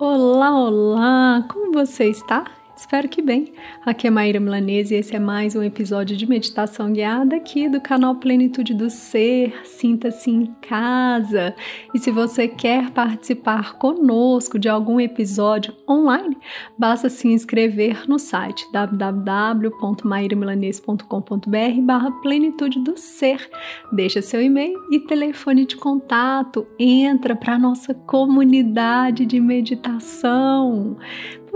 Olá, olá! Como você está? Espero que bem. Aqui é Maíra Milanese e esse é mais um episódio de meditação guiada aqui do canal Plenitude do Ser. Sinta-se em casa. E se você quer participar conosco de algum episódio online, basta se inscrever no site www.mairamilanese.com.br barra Plenitude do Ser. Deixa seu e-mail e telefone de contato. Entra para nossa comunidade de meditação.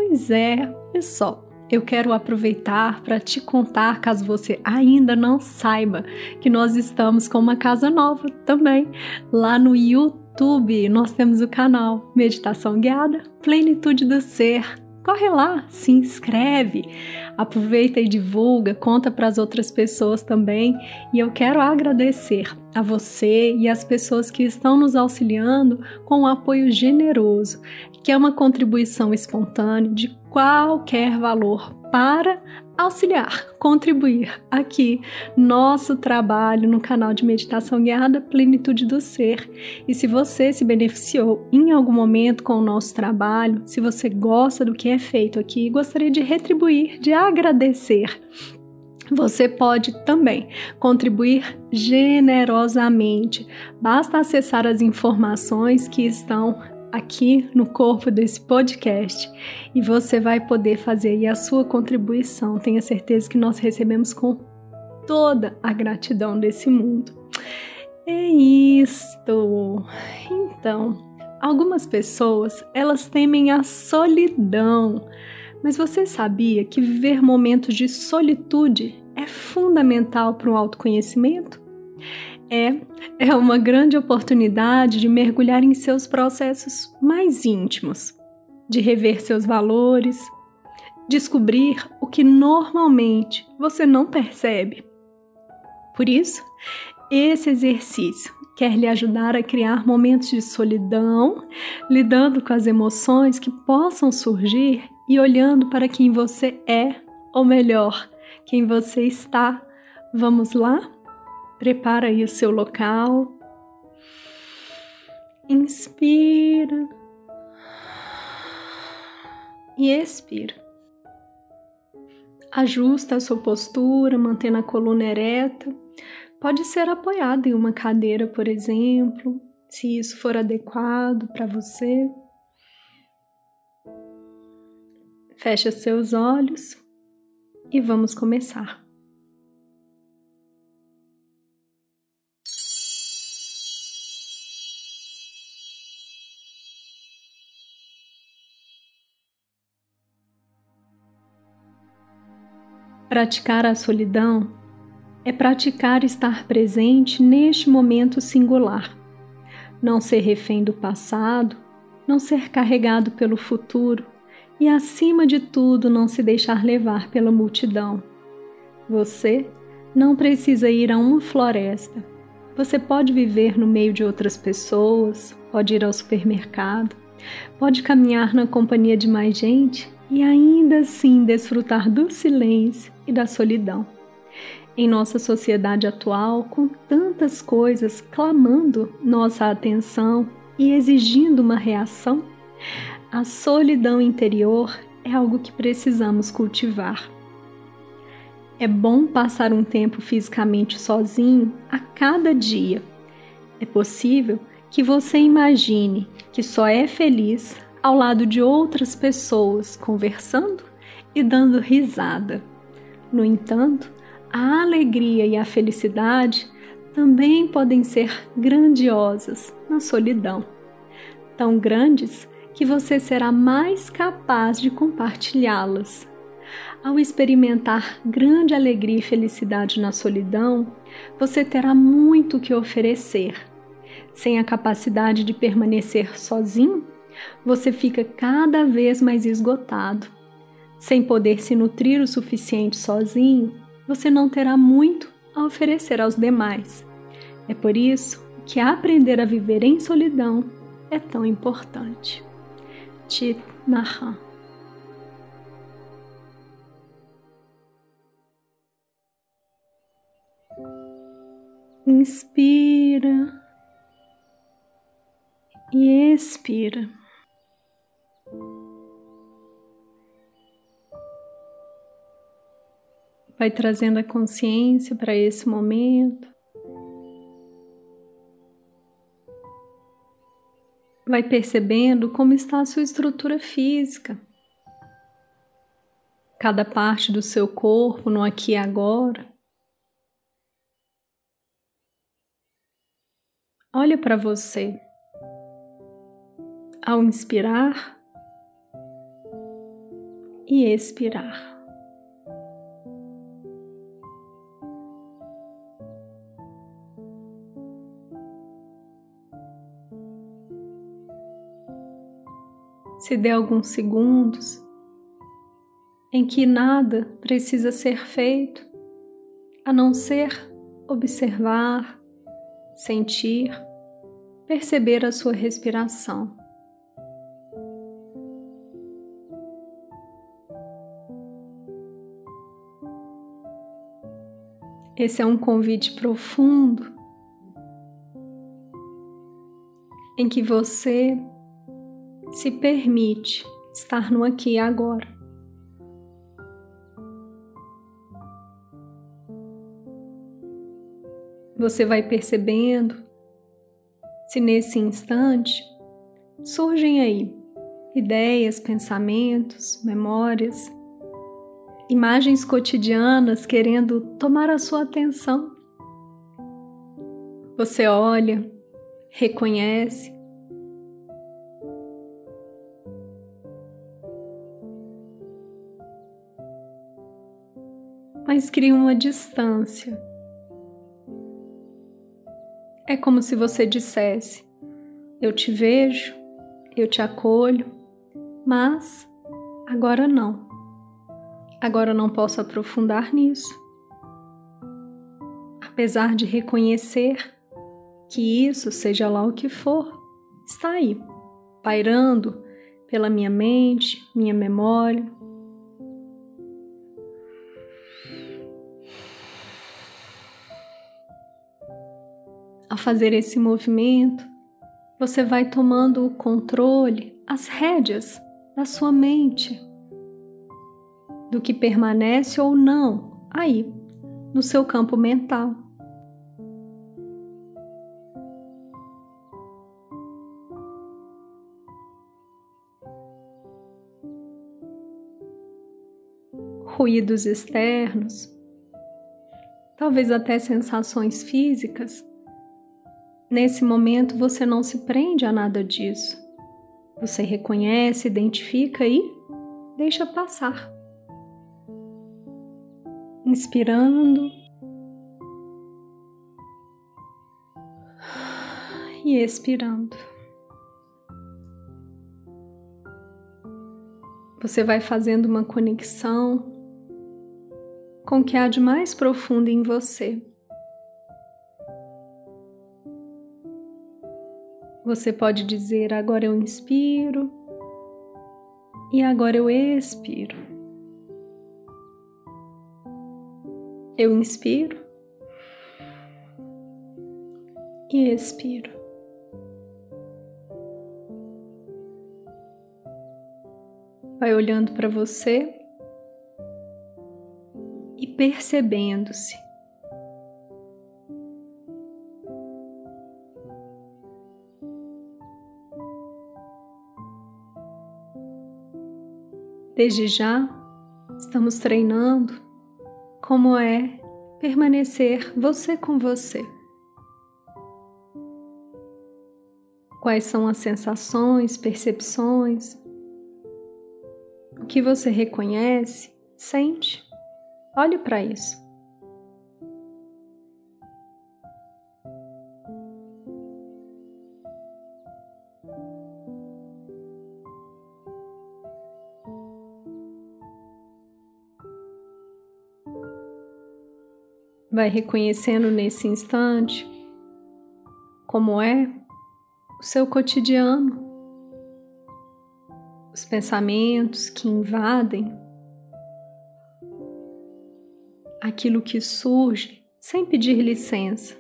Pois é, pessoal, eu quero aproveitar para te contar, caso você ainda não saiba, que nós estamos com uma casa nova também lá no YouTube. Nós temos o canal Meditação Guiada Plenitude do Ser. Corre lá, se inscreve, aproveita e divulga, conta para as outras pessoas também. E eu quero agradecer a você e as pessoas que estão nos auxiliando com um apoio generoso, que é uma contribuição espontânea de qualquer valor para auxiliar, contribuir aqui nosso trabalho no canal de meditação guiada Plenitude do Ser. E se você se beneficiou em algum momento com o nosso trabalho, se você gosta do que é feito aqui, gostaria de retribuir, de agradecer. Você pode também contribuir generosamente. Basta acessar as informações que estão aqui no corpo desse podcast e você vai poder fazer aí a sua contribuição. Tenha certeza que nós recebemos com toda a gratidão desse mundo. É isto. Então, algumas pessoas, elas temem a solidão. Mas você sabia que viver momentos de solitude é fundamental para o autoconhecimento? É, é uma grande oportunidade de mergulhar em seus processos mais íntimos, de rever seus valores, descobrir o que normalmente você não percebe. Por isso, esse exercício quer lhe ajudar a criar momentos de solidão, lidando com as emoções que possam surgir e olhando para quem você é, ou melhor, quem você está. Vamos lá? Prepara aí o seu local. Inspira. E expira. Ajusta a sua postura, mantendo a coluna ereta. Pode ser apoiado em uma cadeira, por exemplo, se isso for adequado para você. Fecha seus olhos e vamos começar. Praticar a solidão é praticar estar presente neste momento singular, não ser refém do passado, não ser carregado pelo futuro e, acima de tudo, não se deixar levar pela multidão. Você não precisa ir a uma floresta. Você pode viver no meio de outras pessoas, pode ir ao supermercado, pode caminhar na companhia de mais gente e ainda assim desfrutar do silêncio e da solidão. Em nossa sociedade atual, com tantas coisas clamando nossa atenção e exigindo uma reação, a solidão interior é algo que precisamos cultivar. É bom passar um tempo fisicamente sozinho a cada dia. É possível que você imagine que só é feliz ao lado de outras pessoas conversando e dando risada. No entanto, a alegria e a felicidade também podem ser grandiosas na solidão, tão grandes que você será mais capaz de compartilhá-las. Ao experimentar grande alegria e felicidade na solidão, você terá muito que oferecer. Sem a capacidade de permanecer sozinho, você fica cada vez mais esgotado sem poder se nutrir o suficiente sozinho, você não terá muito a oferecer aos demais. É por isso que aprender a viver em solidão é tão importante. Chit Mahan Inspira e expira. Vai trazendo a consciência para esse momento. Vai percebendo como está a sua estrutura física. Cada parte do seu corpo no aqui e agora. Olha para você. Ao inspirar e expirar. Se dê alguns segundos em que nada precisa ser feito a não ser observar, sentir, perceber a sua respiração. Esse é um convite profundo em que você se permite estar no aqui e agora. Você vai percebendo se nesse instante surgem aí ideias, pensamentos, memórias, imagens cotidianas querendo tomar a sua atenção. Você olha, reconhece mas cria uma distância. É como se você dissesse: Eu te vejo, eu te acolho, mas agora não. Agora não posso aprofundar nisso. Apesar de reconhecer que isso, seja lá o que for, está aí, pairando pela minha mente, minha memória, Ao fazer esse movimento, você vai tomando o controle, as rédeas da sua mente, do que permanece ou não aí, no seu campo mental. Ruídos externos, talvez até sensações físicas Nesse momento você não se prende a nada disso. Você reconhece, identifica e deixa passar. Inspirando e expirando. Você vai fazendo uma conexão com o que há de mais profundo em você. Você pode dizer: agora eu inspiro e agora eu expiro. Eu inspiro e expiro. Vai olhando para você e percebendo-se. Desde já, estamos treinando como é permanecer você com você. Quais são as sensações, percepções? O que você reconhece, sente? Olhe para isso. Vai reconhecendo nesse instante como é o seu cotidiano, os pensamentos que invadem, aquilo que surge sem pedir licença,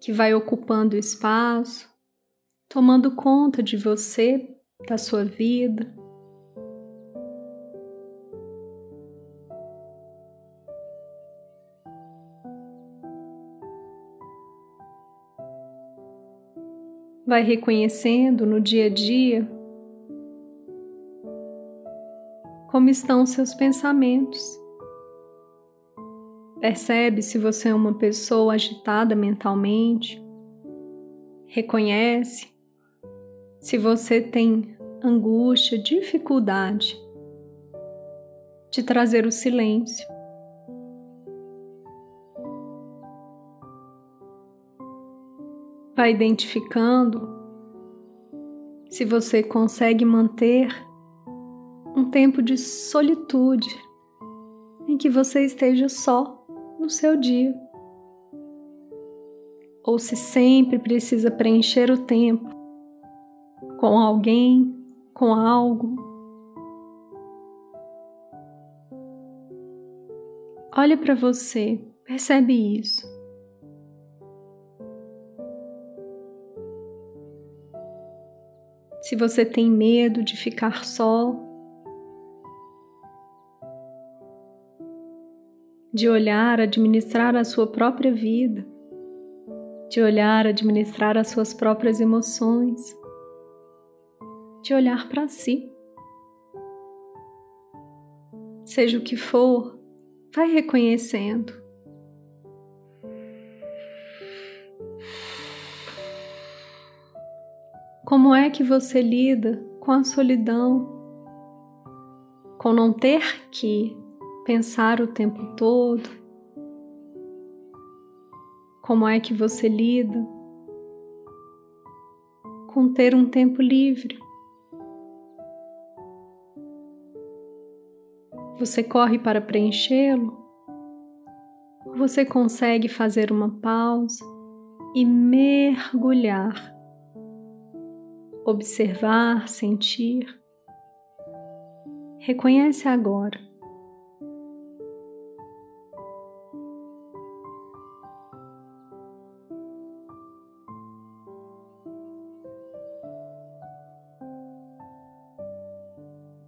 que vai ocupando espaço, tomando conta de você, da sua vida. Vai reconhecendo no dia a dia como estão seus pensamentos. Percebe se você é uma pessoa agitada mentalmente. Reconhece se você tem angústia, dificuldade de trazer o silêncio. Vai identificando se você consegue manter um tempo de solitude em que você esteja só no seu dia. Ou se sempre precisa preencher o tempo com alguém, com algo. Olhe para você, percebe isso. Se você tem medo de ficar só, de olhar, administrar a sua própria vida, de olhar, administrar as suas próprias emoções, de olhar para si. Seja o que for, vai reconhecendo. Como é que você lida com a solidão? Com não ter que pensar o tempo todo? Como é que você lida com ter um tempo livre? Você corre para preenchê-lo? Ou você consegue fazer uma pausa e mergulhar? Observar, sentir. Reconhece agora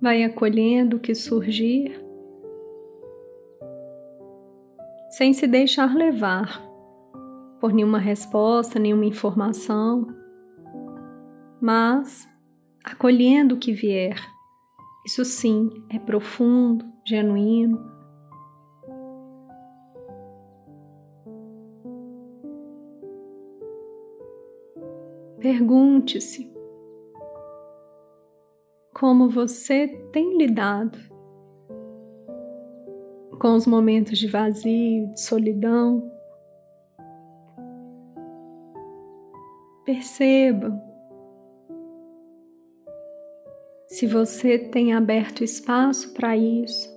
vai acolhendo o que surgir, sem se deixar levar por nenhuma resposta, nenhuma informação, mas acolhendo o que vier. Isso sim é profundo, genuíno. Pergunte-se como você tem lidado com os momentos de vazio, de solidão. Perceba se você tem aberto espaço para isso.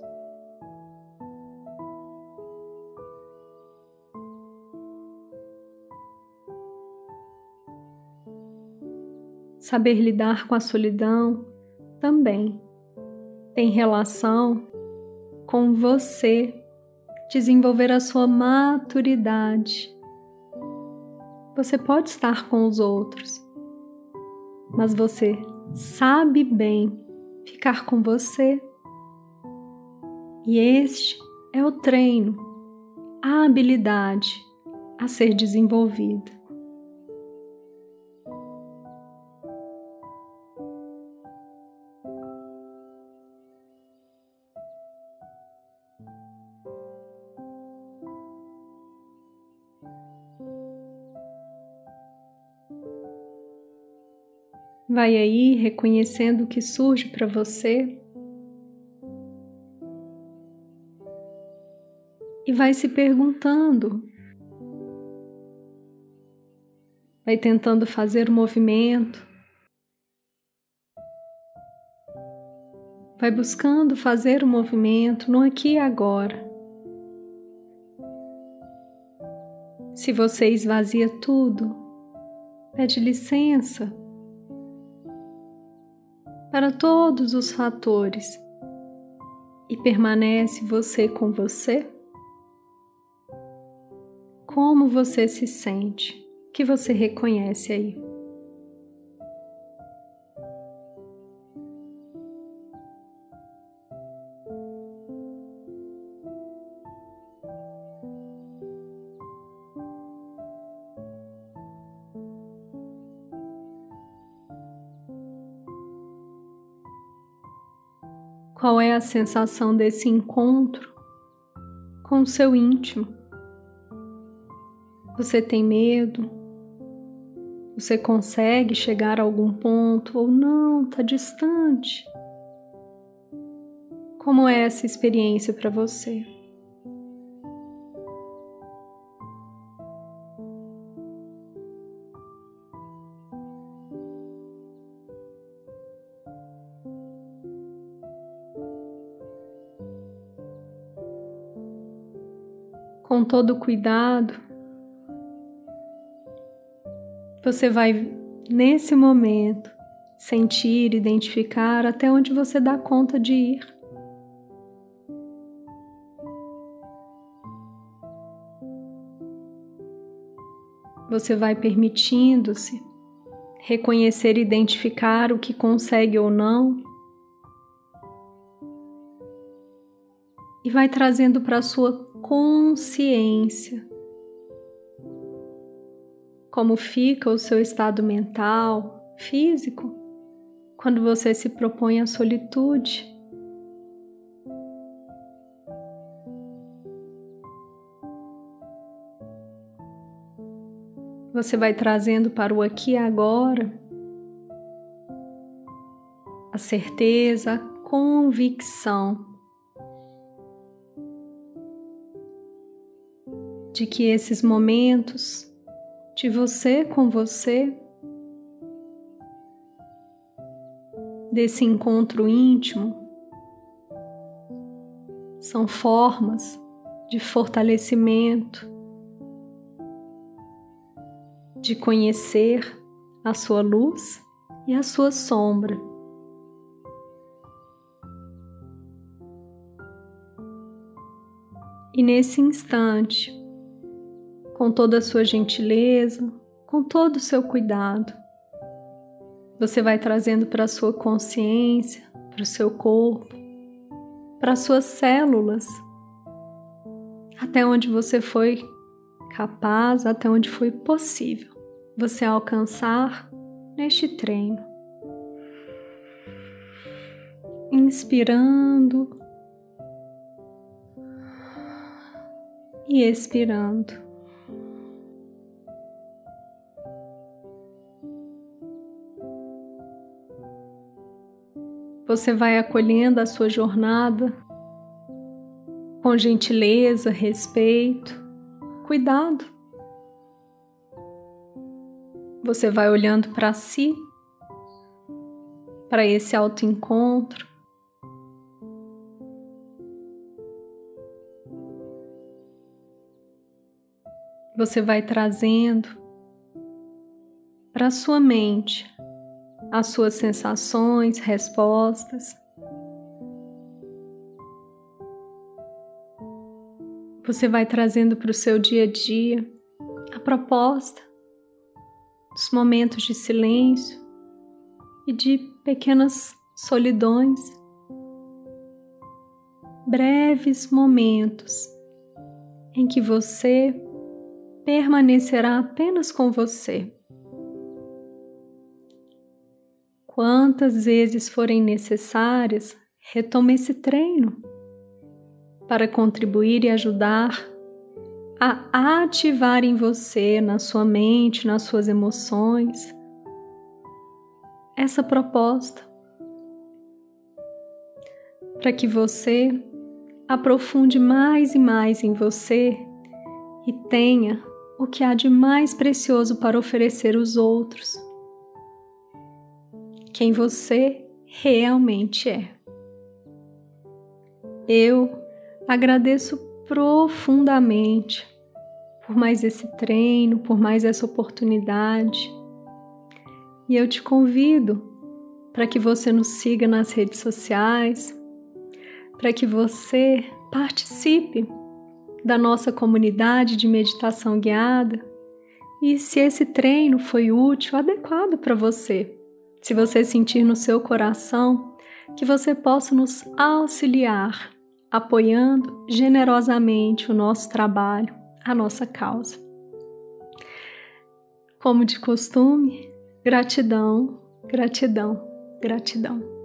Saber lidar com a solidão também tem relação com você desenvolver a sua maturidade. Você pode estar com os outros, mas você sabe bem ficar com você. E este é o treino, a habilidade a ser desenvolvida. Vai aí reconhecendo o que surge para você e vai se perguntando. Vai tentando fazer o movimento. Vai buscando fazer o movimento no aqui e agora. Se você esvazia tudo, pede licença para todos os fatores e permanece você com você? Como você se sente? Que você reconhece aí? Qual é a sensação desse encontro com o seu íntimo? Você tem medo? Você consegue chegar a algum ponto ou não? Está distante? Como é essa experiência para você? Todo cuidado, você vai, nesse momento, sentir, identificar até onde você dá conta de ir. Você vai permitindo-se reconhecer e identificar o que consegue ou não. E vai trazendo para a sua consciência. Como fica o seu estado mental, físico, quando você se propõe à solitude? Você vai trazendo para o aqui e agora a certeza, a convicção de que esses momentos de você com você, desse encontro íntimo, são formas de fortalecimento, de conhecer a sua luz e a sua sombra. E nesse instante, com toda a sua gentileza, com todo o seu cuidado. Você vai trazendo para a sua consciência, para o seu corpo, para as suas células, até onde você foi capaz, até onde foi possível você alcançar neste treino. Inspirando e expirando. Você vai acolhendo a sua jornada com gentileza, respeito, cuidado. Você vai olhando para si, para esse autoencontro. Você vai trazendo para sua mente as suas sensações, respostas. Você vai trazendo para o seu dia a dia a proposta dos momentos de silêncio e de pequenas solidões, breves momentos em que você permanecerá apenas com você. Quantas vezes forem necessárias, retome esse treino para contribuir e ajudar a ativar em você, na sua mente, nas suas emoções, essa proposta para que você aprofunde mais e mais em você e tenha o que há de mais precioso para oferecer aos outros quem você realmente é. Eu agradeço profundamente por mais esse treino, por mais essa oportunidade. E eu te convido para que você nos siga nas redes sociais, para que você participe da nossa comunidade de meditação guiada. E se esse treino foi útil, adequado para você, se você sentir no seu coração que você possa nos auxiliar, apoiando generosamente o nosso trabalho, a nossa causa. Como de costume, gratidão, gratidão, gratidão.